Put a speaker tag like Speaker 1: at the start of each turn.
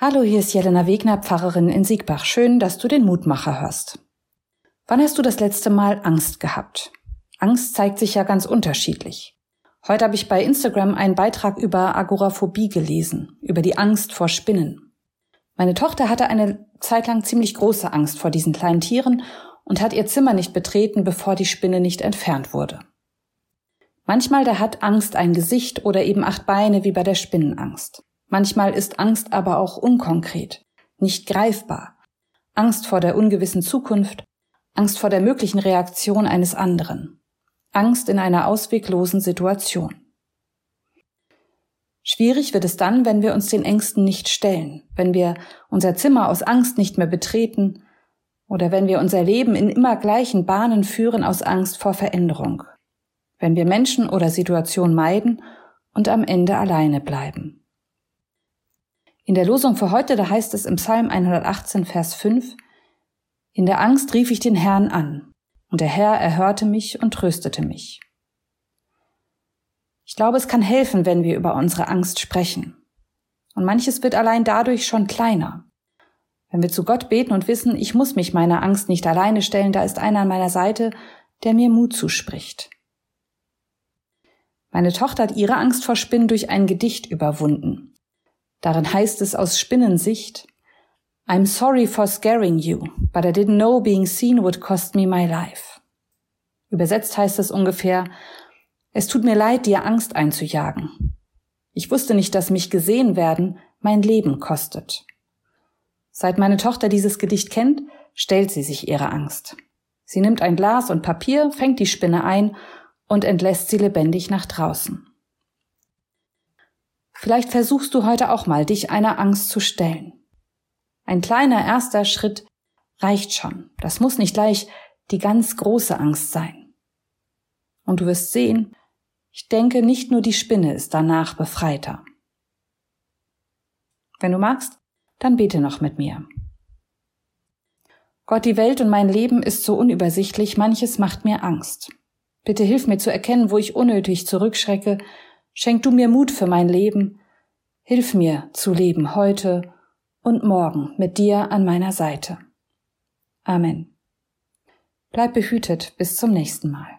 Speaker 1: Hallo, hier ist Jelena Wegner, Pfarrerin in Siegbach. Schön, dass du den Mutmacher hörst. Wann hast du das letzte Mal Angst gehabt? Angst zeigt sich ja ganz unterschiedlich. Heute habe ich bei Instagram einen Beitrag über Agoraphobie gelesen, über die Angst vor Spinnen. Meine Tochter hatte eine Zeit lang ziemlich große Angst vor diesen kleinen Tieren und hat ihr Zimmer nicht betreten, bevor die Spinne nicht entfernt wurde. Manchmal da hat Angst ein Gesicht oder eben acht Beine wie bei der Spinnenangst. Manchmal ist Angst aber auch unkonkret, nicht greifbar. Angst vor der ungewissen Zukunft, Angst vor der möglichen Reaktion eines anderen, Angst in einer ausweglosen Situation. Schwierig wird es dann, wenn wir uns den Ängsten nicht stellen, wenn wir unser Zimmer aus Angst nicht mehr betreten oder wenn wir unser Leben in immer gleichen Bahnen führen aus Angst vor Veränderung, wenn wir Menschen oder Situationen meiden und am Ende alleine bleiben. In der Losung für heute, da heißt es im Psalm 118, Vers 5, In der Angst rief ich den Herrn an, und der Herr erhörte mich und tröstete mich. Ich glaube, es kann helfen, wenn wir über unsere Angst sprechen. Und manches wird allein dadurch schon kleiner. Wenn wir zu Gott beten und wissen, ich muss mich meiner Angst nicht alleine stellen, da ist einer an meiner Seite, der mir Mut zuspricht. Meine Tochter hat ihre Angst vor Spinnen durch ein Gedicht überwunden. Darin heißt es aus Spinnensicht, I'm sorry for scaring you, but I didn't know being seen would cost me my life. Übersetzt heißt es ungefähr, es tut mir leid, dir Angst einzujagen. Ich wusste nicht, dass mich gesehen werden mein Leben kostet. Seit meine Tochter dieses Gedicht kennt, stellt sie sich ihre Angst. Sie nimmt ein Glas und Papier, fängt die Spinne ein und entlässt sie lebendig nach draußen. Vielleicht versuchst du heute auch mal, dich einer Angst zu stellen. Ein kleiner erster Schritt reicht schon. Das muss nicht gleich die ganz große Angst sein. Und du wirst sehen, ich denke, nicht nur die Spinne ist danach befreiter. Wenn du magst, dann bete noch mit mir. Gott, die Welt und mein Leben ist so unübersichtlich, manches macht mir Angst. Bitte hilf mir zu erkennen, wo ich unnötig zurückschrecke, Schenk du mir Mut für mein Leben. Hilf mir zu leben heute und morgen mit dir an meiner Seite. Amen. Bleib behütet bis zum nächsten Mal.